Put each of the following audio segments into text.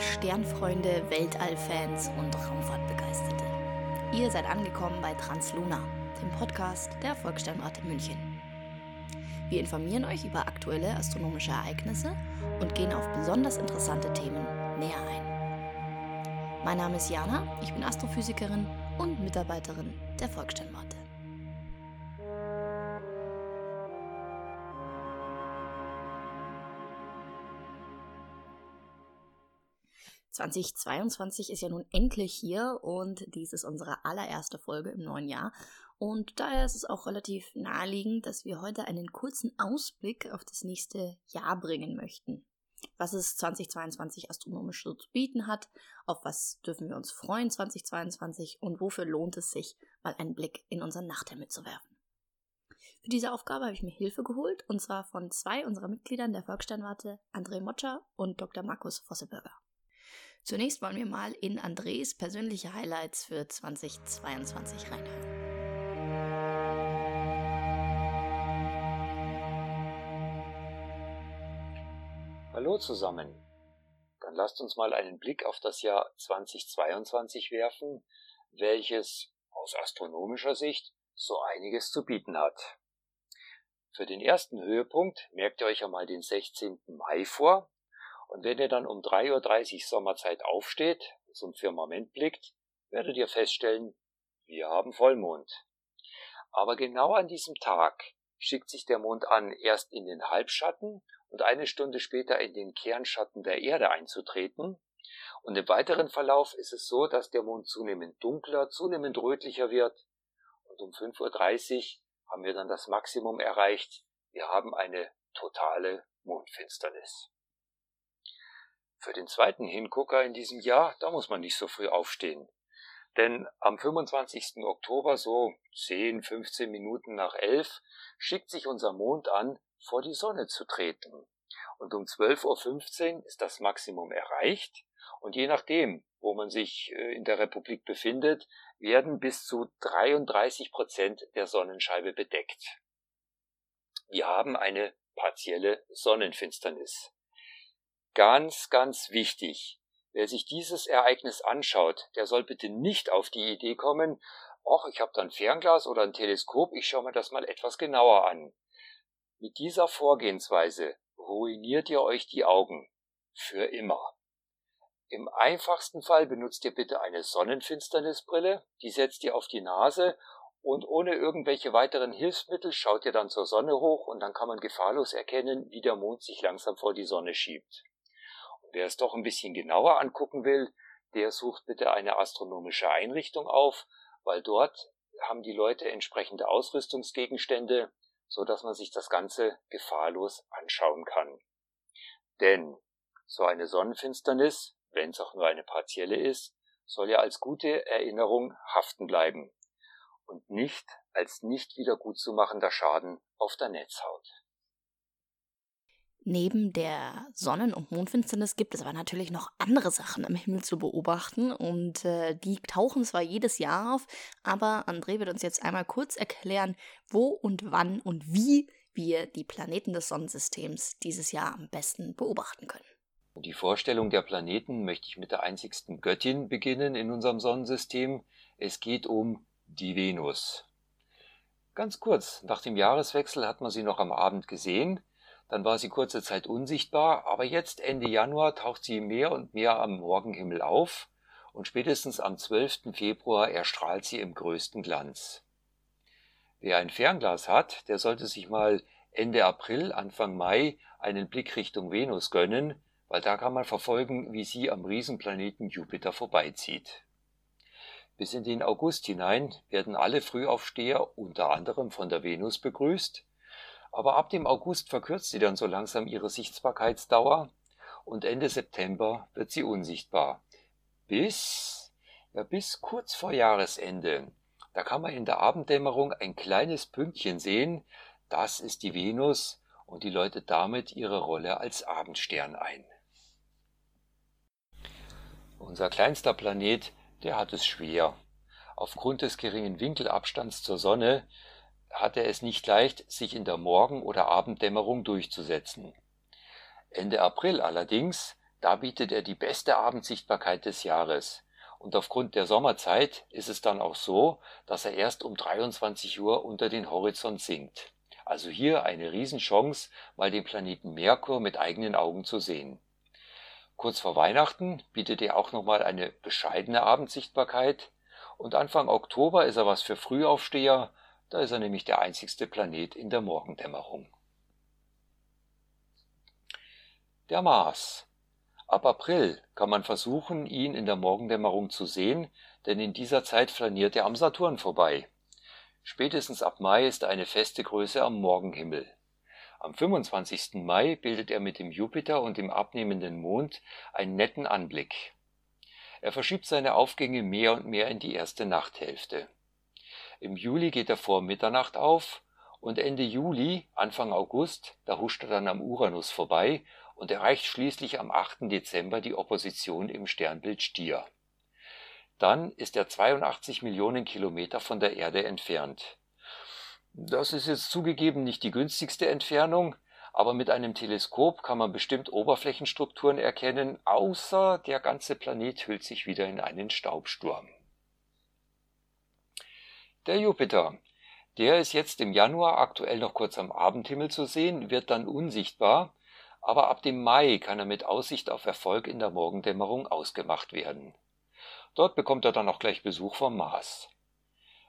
Sternfreunde, Weltallfans und Raumfahrtbegeisterte. Ihr seid angekommen bei Transluna, dem Podcast der Volkssternwarte München. Wir informieren euch über aktuelle astronomische Ereignisse und gehen auf besonders interessante Themen näher ein. Mein Name ist Jana, ich bin Astrophysikerin und Mitarbeiterin der Volkssternwarte. 2022 ist ja nun endlich hier und dies ist unsere allererste Folge im neuen Jahr. Und daher ist es auch relativ naheliegend, dass wir heute einen kurzen Ausblick auf das nächste Jahr bringen möchten. Was es 2022 astronomisch so zu bieten hat, auf was dürfen wir uns freuen 2022 und wofür lohnt es sich, mal einen Blick in unseren Nachthimmel zu werfen. Für diese Aufgabe habe ich mir Hilfe geholt, und zwar von zwei unserer Mitgliedern der Volkssternwarte, André Motscher und Dr. Markus Vosseberger. Zunächst wollen wir mal in Andres persönliche Highlights für 2022 reinhören. Hallo zusammen. Dann lasst uns mal einen Blick auf das Jahr 2022 werfen, welches aus astronomischer Sicht so einiges zu bieten hat. Für den ersten Höhepunkt merkt ihr euch einmal den 16. Mai vor, und wenn ihr dann um 3.30 Uhr Sommerzeit aufsteht zum Firmament blickt, werdet ihr feststellen, wir haben Vollmond. Aber genau an diesem Tag schickt sich der Mond an, erst in den Halbschatten und eine Stunde später in den Kernschatten der Erde einzutreten. Und im weiteren Verlauf ist es so, dass der Mond zunehmend dunkler, zunehmend rötlicher wird. Und um 5.30 Uhr haben wir dann das Maximum erreicht. Wir haben eine totale Mondfinsternis. Für den zweiten Hingucker in diesem Jahr, da muss man nicht so früh aufstehen. Denn am 25. Oktober, so 10, 15 Minuten nach 11, schickt sich unser Mond an, vor die Sonne zu treten. Und um 12.15 Uhr ist das Maximum erreicht. Und je nachdem, wo man sich äh, in der Republik befindet, werden bis zu 33 Prozent der Sonnenscheibe bedeckt. Wir haben eine partielle Sonnenfinsternis. Ganz, ganz wichtig. Wer sich dieses Ereignis anschaut, der soll bitte nicht auf die Idee kommen, ach, ich habe da ein Fernglas oder ein Teleskop, ich schaue mir das mal etwas genauer an. Mit dieser Vorgehensweise ruiniert ihr euch die Augen. Für immer. Im einfachsten Fall benutzt ihr bitte eine Sonnenfinsternisbrille, die setzt ihr auf die Nase und ohne irgendwelche weiteren Hilfsmittel schaut ihr dann zur Sonne hoch und dann kann man gefahrlos erkennen, wie der Mond sich langsam vor die Sonne schiebt. Wer es doch ein bisschen genauer angucken will, der sucht bitte eine astronomische Einrichtung auf, weil dort haben die Leute entsprechende Ausrüstungsgegenstände, so dass man sich das Ganze gefahrlos anschauen kann. Denn so eine Sonnenfinsternis, wenn es auch nur eine partielle ist, soll ja als gute Erinnerung haften bleiben und nicht als nicht wieder gut Schaden auf der Netzhaut. Neben der Sonnen- und Mondfinsternis gibt es aber natürlich noch andere Sachen am Himmel zu beobachten und äh, die tauchen zwar jedes Jahr auf, aber André wird uns jetzt einmal kurz erklären, wo und wann und wie wir die Planeten des Sonnensystems dieses Jahr am besten beobachten können. Die Vorstellung der Planeten möchte ich mit der einzigsten Göttin beginnen in unserem Sonnensystem. Es geht um die Venus. Ganz kurz, nach dem Jahreswechsel hat man sie noch am Abend gesehen dann war sie kurze Zeit unsichtbar, aber jetzt Ende Januar taucht sie mehr und mehr am Morgenhimmel auf und spätestens am 12. Februar erstrahlt sie im größten Glanz. Wer ein Fernglas hat, der sollte sich mal Ende April, Anfang Mai einen Blick Richtung Venus gönnen, weil da kann man verfolgen, wie sie am Riesenplaneten Jupiter vorbeizieht. Bis in den August hinein werden alle Frühaufsteher unter anderem von der Venus begrüßt, aber ab dem August verkürzt sie dann so langsam ihre Sichtbarkeitsdauer und Ende September wird sie unsichtbar. Bis, ja, bis kurz vor Jahresende. Da kann man in der Abenddämmerung ein kleines Pünktchen sehen. Das ist die Venus und die läutet damit ihre Rolle als Abendstern ein. Unser kleinster Planet, der hat es schwer. Aufgrund des geringen Winkelabstands zur Sonne hat er es nicht leicht, sich in der Morgen oder Abenddämmerung durchzusetzen. Ende April allerdings da bietet er die beste Abendsichtbarkeit des Jahres. Und aufgrund der Sommerzeit ist es dann auch so, dass er erst um 23 Uhr unter den Horizont sinkt. Also hier eine Riesenchance, mal den Planeten Merkur mit eigenen Augen zu sehen. Kurz vor Weihnachten bietet er auch nochmal eine bescheidene Abendsichtbarkeit und Anfang Oktober ist er was für Frühaufsteher, da ist er nämlich der einzigste Planet in der Morgendämmerung. Der Mars. Ab April kann man versuchen, ihn in der Morgendämmerung zu sehen, denn in dieser Zeit flaniert er am Saturn vorbei. Spätestens ab Mai ist er eine feste Größe am Morgenhimmel am 25. Mai bildet er mit dem Jupiter und dem abnehmenden Mond einen netten Anblick. Er verschiebt seine Aufgänge mehr und mehr in die erste Nachthälfte. Im Juli geht er vor Mitternacht auf und Ende Juli, Anfang August, da huscht er dann am Uranus vorbei und erreicht schließlich am 8. Dezember die Opposition im Sternbild Stier. Dann ist er 82 Millionen Kilometer von der Erde entfernt das ist jetzt zugegeben nicht die günstigste Entfernung, aber mit einem Teleskop kann man bestimmt Oberflächenstrukturen erkennen, außer der ganze Planet hüllt sich wieder in einen Staubsturm. Der Jupiter. Der ist jetzt im Januar aktuell noch kurz am Abendhimmel zu sehen, wird dann unsichtbar, aber ab dem Mai kann er mit Aussicht auf Erfolg in der Morgendämmerung ausgemacht werden. Dort bekommt er dann auch gleich Besuch vom Mars.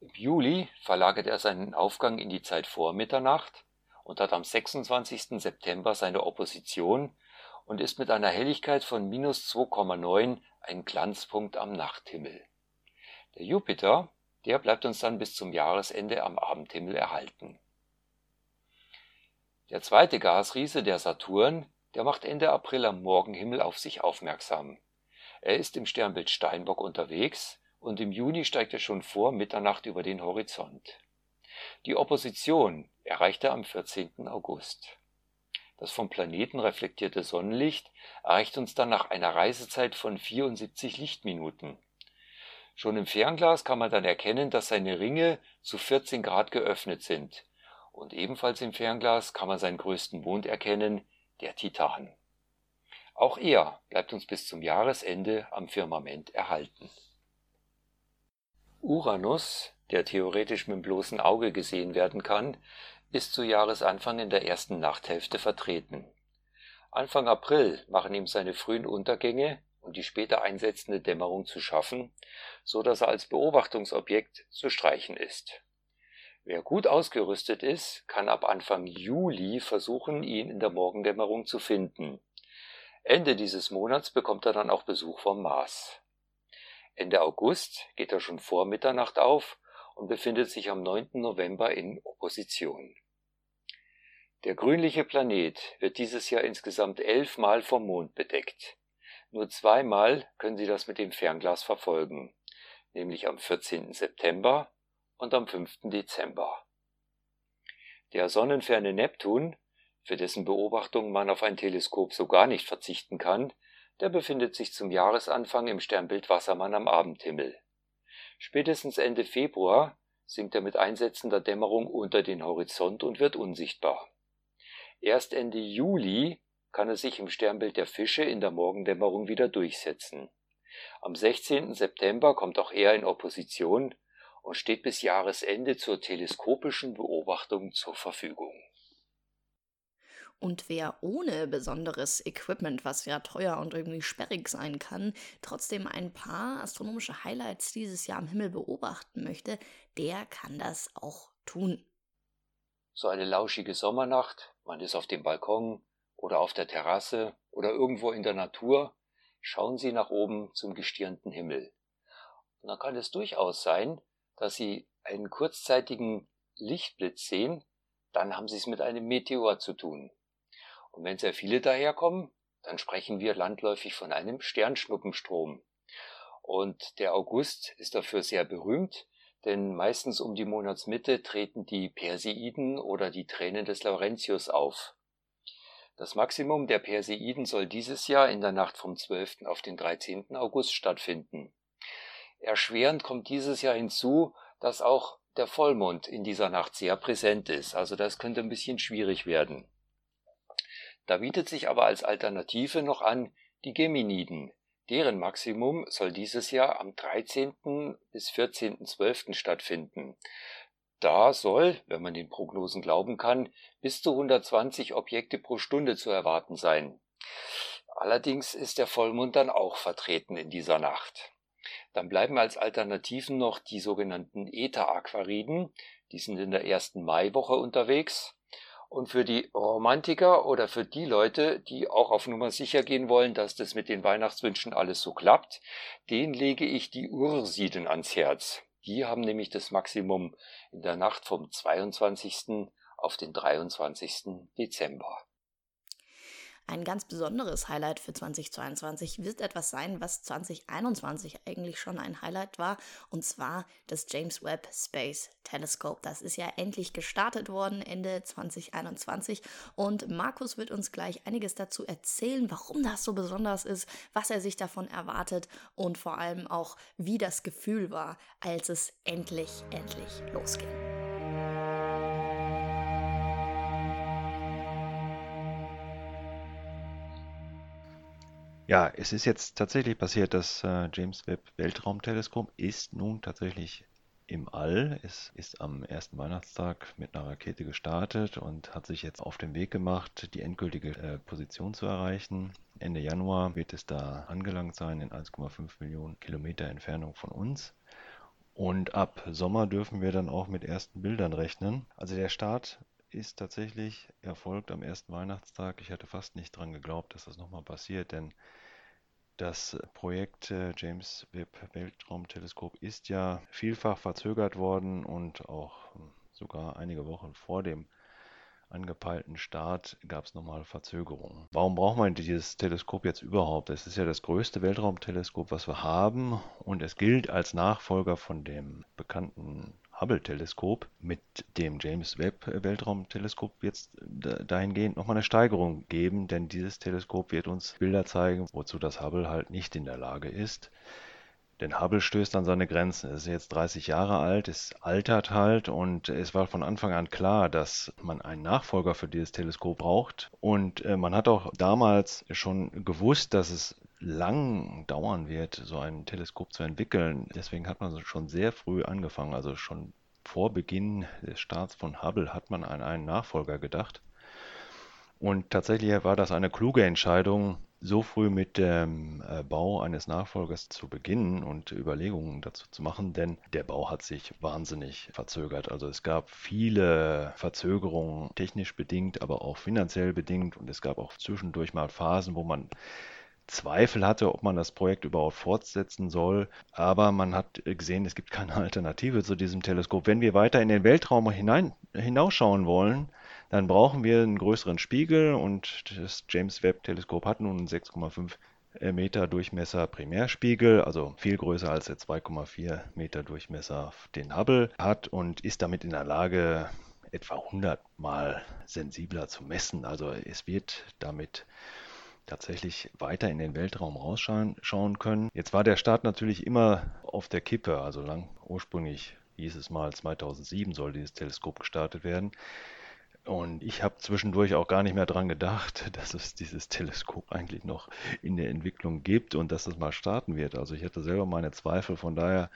Im Juli verlagert er seinen Aufgang in die Zeit vor Mitternacht und hat am 26. September seine Opposition und ist mit einer Helligkeit von minus 2,9 ein Glanzpunkt am Nachthimmel. Der Jupiter, der bleibt uns dann bis zum Jahresende am Abendhimmel erhalten. Der zweite Gasriese, der Saturn, der macht Ende April am Morgenhimmel auf sich aufmerksam. Er ist im Sternbild Steinbock unterwegs und im Juni steigt er schon vor Mitternacht über den Horizont. Die Opposition erreicht er am 14. August. Das vom Planeten reflektierte Sonnenlicht erreicht uns dann nach einer Reisezeit von 74 Lichtminuten. Schon im Fernglas kann man dann erkennen, dass seine Ringe zu 14 Grad geöffnet sind. Und ebenfalls im Fernglas kann man seinen größten Mond erkennen, der Titan. Auch er bleibt uns bis zum Jahresende am Firmament erhalten. Uranus, der theoretisch mit dem bloßen Auge gesehen werden kann, ist zu Jahresanfang in der ersten Nachthälfte vertreten. Anfang April machen ihm seine frühen Untergänge und die später einsetzende Dämmerung zu schaffen, so dass er als Beobachtungsobjekt zu streichen ist. Wer gut ausgerüstet ist, kann ab Anfang Juli versuchen, ihn in der Morgendämmerung zu finden. Ende dieses Monats bekommt er dann auch Besuch vom Mars. Ende August geht er schon vor Mitternacht auf und befindet sich am 9. November in Opposition. Der grünliche Planet wird dieses Jahr insgesamt elfmal vom Mond bedeckt. Nur zweimal können Sie das mit dem Fernglas verfolgen, nämlich am 14. September und am 5. Dezember. Der sonnenferne Neptun, für dessen Beobachtung man auf ein Teleskop so gar nicht verzichten kann, der befindet sich zum Jahresanfang im Sternbild Wassermann am Abendhimmel. Spätestens Ende Februar sinkt er mit einsetzender Dämmerung unter den Horizont und wird unsichtbar. Erst Ende Juli kann er sich im Sternbild der Fische in der Morgendämmerung wieder durchsetzen. Am 16. September kommt auch er in Opposition und steht bis Jahresende zur teleskopischen Beobachtung zur Verfügung. Und wer ohne besonderes Equipment, was ja teuer und irgendwie sperrig sein kann, trotzdem ein paar astronomische Highlights dieses Jahr am Himmel beobachten möchte, der kann das auch tun. So eine lauschige Sommernacht, man ist auf dem Balkon oder auf der Terrasse oder irgendwo in der Natur, schauen Sie nach oben zum gestirnten Himmel. Und dann kann es durchaus sein, dass Sie einen kurzzeitigen Lichtblitz sehen, dann haben Sie es mit einem Meteor zu tun. Und wenn sehr viele daherkommen, dann sprechen wir landläufig von einem Sternschnuppenstrom. Und der August ist dafür sehr berühmt, denn meistens um die Monatsmitte treten die Perseiden oder die Tränen des Laurentius auf. Das Maximum der Perseiden soll dieses Jahr in der Nacht vom 12. auf den 13. August stattfinden. Erschwerend kommt dieses Jahr hinzu, dass auch der Vollmond in dieser Nacht sehr präsent ist, also das könnte ein bisschen schwierig werden. Da bietet sich aber als Alternative noch an, die Geminiden. Deren Maximum soll dieses Jahr am 13. bis 14.12. stattfinden. Da soll, wenn man den Prognosen glauben kann, bis zu 120 Objekte pro Stunde zu erwarten sein. Allerdings ist der Vollmond dann auch vertreten in dieser Nacht. Dann bleiben als Alternativen noch die sogenannten Eta-Aquariden, die sind in der ersten Maiwoche unterwegs. Und für die Romantiker oder für die Leute, die auch auf Nummer sicher gehen wollen, dass das mit den Weihnachtswünschen alles so klappt, den lege ich die Ursiden ans Herz. Die haben nämlich das Maximum in der Nacht vom 22. auf den 23. Dezember. Ein ganz besonderes Highlight für 2022 wird etwas sein, was 2021 eigentlich schon ein Highlight war, und zwar das James Webb Space Telescope. Das ist ja endlich gestartet worden Ende 2021 und Markus wird uns gleich einiges dazu erzählen, warum das so besonders ist, was er sich davon erwartet und vor allem auch, wie das Gefühl war, als es endlich, endlich losging. Ja, es ist jetzt tatsächlich passiert, das äh, James Webb Weltraumteleskop ist nun tatsächlich im All. Es ist am ersten Weihnachtstag mit einer Rakete gestartet und hat sich jetzt auf den Weg gemacht, die endgültige äh, Position zu erreichen. Ende Januar wird es da angelangt sein, in 1,5 Millionen Kilometer Entfernung von uns. Und ab Sommer dürfen wir dann auch mit ersten Bildern rechnen. Also der Start ist tatsächlich erfolgt am ersten Weihnachtstag. Ich hatte fast nicht dran geglaubt, dass das nochmal passiert, denn das Projekt äh, James Webb Weltraumteleskop ist ja vielfach verzögert worden und auch hm, sogar einige Wochen vor dem angepeilten Start gab es nochmal Verzögerungen. Warum braucht man dieses Teleskop jetzt überhaupt? Es ist ja das größte Weltraumteleskop, was wir haben und es gilt als Nachfolger von dem bekannten Hubble-Teleskop mit dem James Webb-Weltraumteleskop jetzt dahingehend nochmal eine Steigerung geben, denn dieses Teleskop wird uns Bilder zeigen, wozu das Hubble halt nicht in der Lage ist. Denn Hubble stößt an seine Grenzen. Es ist jetzt 30 Jahre alt, es altert halt und es war von Anfang an klar, dass man einen Nachfolger für dieses Teleskop braucht. Und äh, man hat auch damals schon gewusst, dass es lang dauern wird, so ein Teleskop zu entwickeln. Deswegen hat man schon sehr früh angefangen, also schon vor Beginn des Starts von Hubble hat man an einen Nachfolger gedacht. Und tatsächlich war das eine kluge Entscheidung, so früh mit dem äh, Bau eines Nachfolgers zu beginnen und Überlegungen dazu zu machen, denn der Bau hat sich wahnsinnig verzögert. Also es gab viele Verzögerungen, technisch bedingt, aber auch finanziell bedingt und es gab auch zwischendurch mal Phasen, wo man Zweifel hatte, ob man das Projekt überhaupt fortsetzen soll. Aber man hat gesehen, es gibt keine Alternative zu diesem Teleskop. Wenn wir weiter in den Weltraum hinein, hinausschauen wollen, dann brauchen wir einen größeren Spiegel und das James Webb Teleskop hat nun einen 6,5 Meter Durchmesser Primärspiegel, also viel größer als der 2,4 Meter Durchmesser, den Hubble hat und ist damit in der Lage, etwa 100 mal sensibler zu messen. Also es wird damit tatsächlich weiter in den Weltraum rausschauen können. Jetzt war der Start natürlich immer auf der Kippe, also lang ursprünglich hieß es mal 2007 soll dieses Teleskop gestartet werden. Und ich habe zwischendurch auch gar nicht mehr dran gedacht, dass es dieses Teleskop eigentlich noch in der Entwicklung gibt und dass es mal starten wird. Also ich hatte selber meine Zweifel, von daher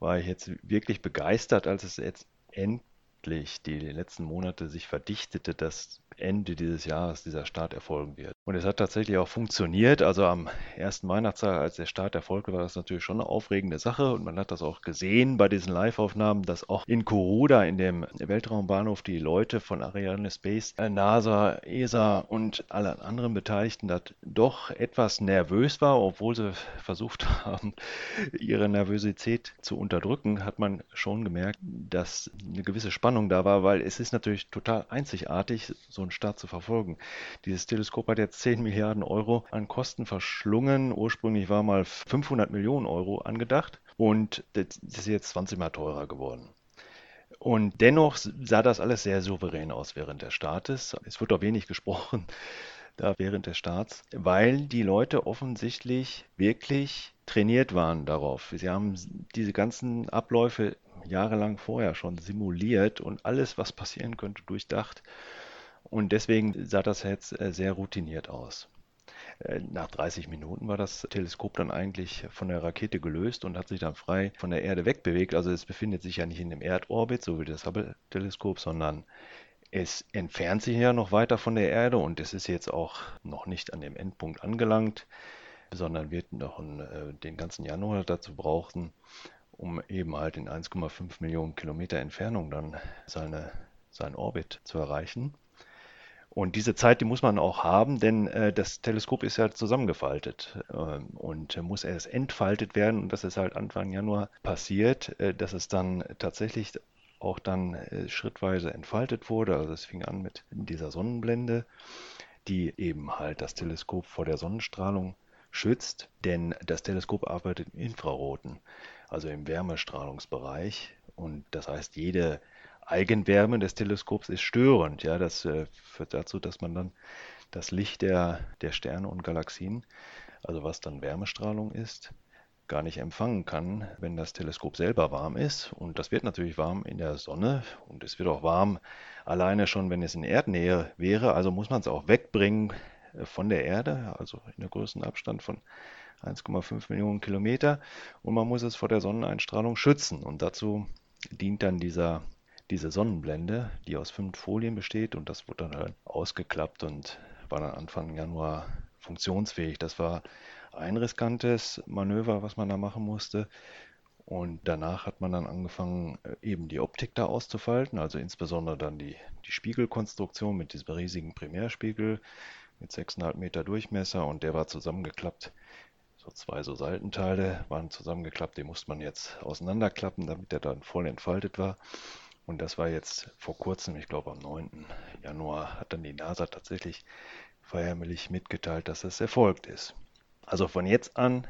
war ich jetzt wirklich begeistert, als es jetzt endlich die letzten Monate sich verdichtete, dass Ende dieses Jahres dieser Start erfolgen wird. Und es hat tatsächlich auch funktioniert. Also am ersten Weihnachtstag, als der Start erfolgte, war das natürlich schon eine aufregende Sache. Und man hat das auch gesehen bei diesen Live-Aufnahmen, dass auch in Kuroda, in dem Weltraumbahnhof, die Leute von Ariane Space, NASA, ESA und alle anderen Beteiligten da doch etwas nervös war, obwohl sie versucht haben, ihre Nervosität zu unterdrücken, hat man schon gemerkt, dass eine gewisse Spannung da war, weil es ist natürlich total einzigartig, so einen Start zu verfolgen. Dieses Teleskop hat jetzt 10 Milliarden Euro an Kosten verschlungen. Ursprünglich war mal 500 Millionen Euro angedacht und das ist jetzt 20 Mal teurer geworden. Und dennoch sah das alles sehr souverän aus während des Startes. Es wird auch wenig gesprochen da während des Starts, weil die Leute offensichtlich wirklich trainiert waren darauf. Sie haben diese ganzen Abläufe jahrelang vorher schon simuliert und alles, was passieren könnte, durchdacht. Und deswegen sah das jetzt äh, sehr routiniert aus. Äh, nach 30 Minuten war das Teleskop dann eigentlich von der Rakete gelöst und hat sich dann frei von der Erde wegbewegt. Also es befindet sich ja nicht in dem Erdorbit, so wie das Hubble-Teleskop, sondern es entfernt sich ja noch weiter von der Erde und es ist jetzt auch noch nicht an dem Endpunkt angelangt, sondern wird noch äh, den ganzen Januar dazu brauchen, um eben halt in 1,5 Millionen Kilometer Entfernung dann seine, seinen Orbit zu erreichen. Und diese Zeit, die muss man auch haben, denn äh, das Teleskop ist ja zusammengefaltet äh, und muss erst entfaltet werden. Und das ist halt Anfang Januar passiert, äh, dass es dann tatsächlich auch dann äh, schrittweise entfaltet wurde. Also es fing an mit dieser Sonnenblende, die eben halt das Teleskop vor der Sonnenstrahlung schützt, denn das Teleskop arbeitet im Infraroten, also im Wärmestrahlungsbereich. Und das heißt, jede Eigenwärme des Teleskops ist störend. Ja, das äh, führt dazu, dass man dann das Licht der, der Sterne und Galaxien, also was dann Wärmestrahlung ist, gar nicht empfangen kann, wenn das Teleskop selber warm ist. Und das wird natürlich warm in der Sonne und es wird auch warm alleine schon, wenn es in Erdnähe wäre. Also muss man es auch wegbringen äh, von der Erde, also in der größten Abstand von 1,5 Millionen Kilometer. Und man muss es vor der Sonneneinstrahlung schützen. Und dazu dient dann dieser diese Sonnenblende, die aus fünf Folien besteht und das wurde dann halt ausgeklappt und war dann Anfang Januar funktionsfähig. Das war ein riskantes Manöver, was man da machen musste. Und danach hat man dann angefangen, äh, eben die Optik da auszufalten, also insbesondere dann die, die Spiegelkonstruktion mit diesem riesigen Primärspiegel mit 6,5 Meter Durchmesser und der war zusammengeklappt. So zwei so Seitenteile waren zusammengeklappt, die musste man jetzt auseinanderklappen, damit der dann voll entfaltet war. Und das war jetzt vor kurzem, ich glaube am 9. Januar, hat dann die NASA tatsächlich feierlich mitgeteilt, dass es erfolgt ist. Also von jetzt an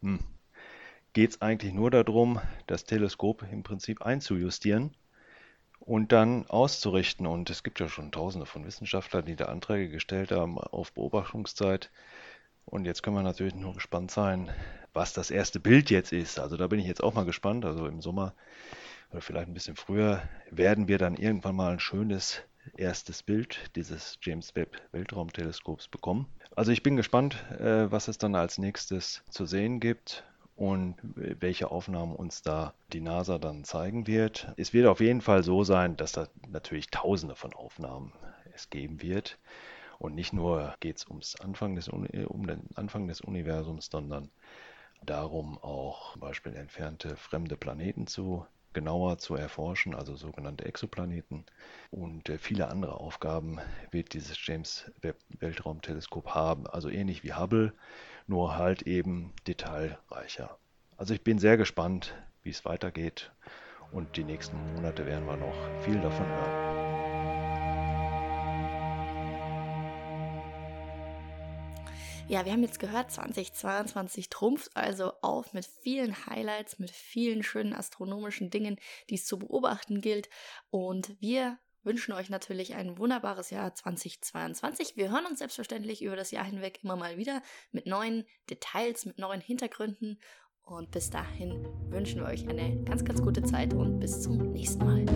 hm, geht es eigentlich nur darum, das Teleskop im Prinzip einzujustieren und dann auszurichten. Und es gibt ja schon tausende von Wissenschaftlern, die da Anträge gestellt haben auf Beobachtungszeit. Und jetzt können wir natürlich nur gespannt sein, was das erste Bild jetzt ist. Also da bin ich jetzt auch mal gespannt. Also im Sommer oder vielleicht ein bisschen früher, werden wir dann irgendwann mal ein schönes erstes Bild dieses James Webb Weltraumteleskops bekommen. Also ich bin gespannt, äh, was es dann als nächstes zu sehen gibt und welche Aufnahmen uns da die NASA dann zeigen wird. Es wird auf jeden Fall so sein, dass da natürlich tausende von Aufnahmen es geben wird. Und nicht nur geht es ums Anfang des, um den Anfang des Universums, sondern darum auch zum Beispiel entfernte fremde Planeten zu genauer zu erforschen, also sogenannte Exoplaneten. Und äh, viele andere Aufgaben wird dieses James Webb Weltraumteleskop haben. Also ähnlich wie Hubble, nur halt eben detailreicher. Also ich bin sehr gespannt, wie es weitergeht. Und die nächsten Monate werden wir noch viel davon hören. Ja, wir haben jetzt gehört, 2022 trumpft also auf mit vielen Highlights, mit vielen schönen astronomischen Dingen, die es zu beobachten gilt. Und wir wünschen euch natürlich ein wunderbares Jahr 2022. Wir hören uns selbstverständlich über das Jahr hinweg immer mal wieder mit neuen Details, mit neuen Hintergründen. Und bis dahin wünschen wir euch eine ganz, ganz gute Zeit und bis zum nächsten Mal.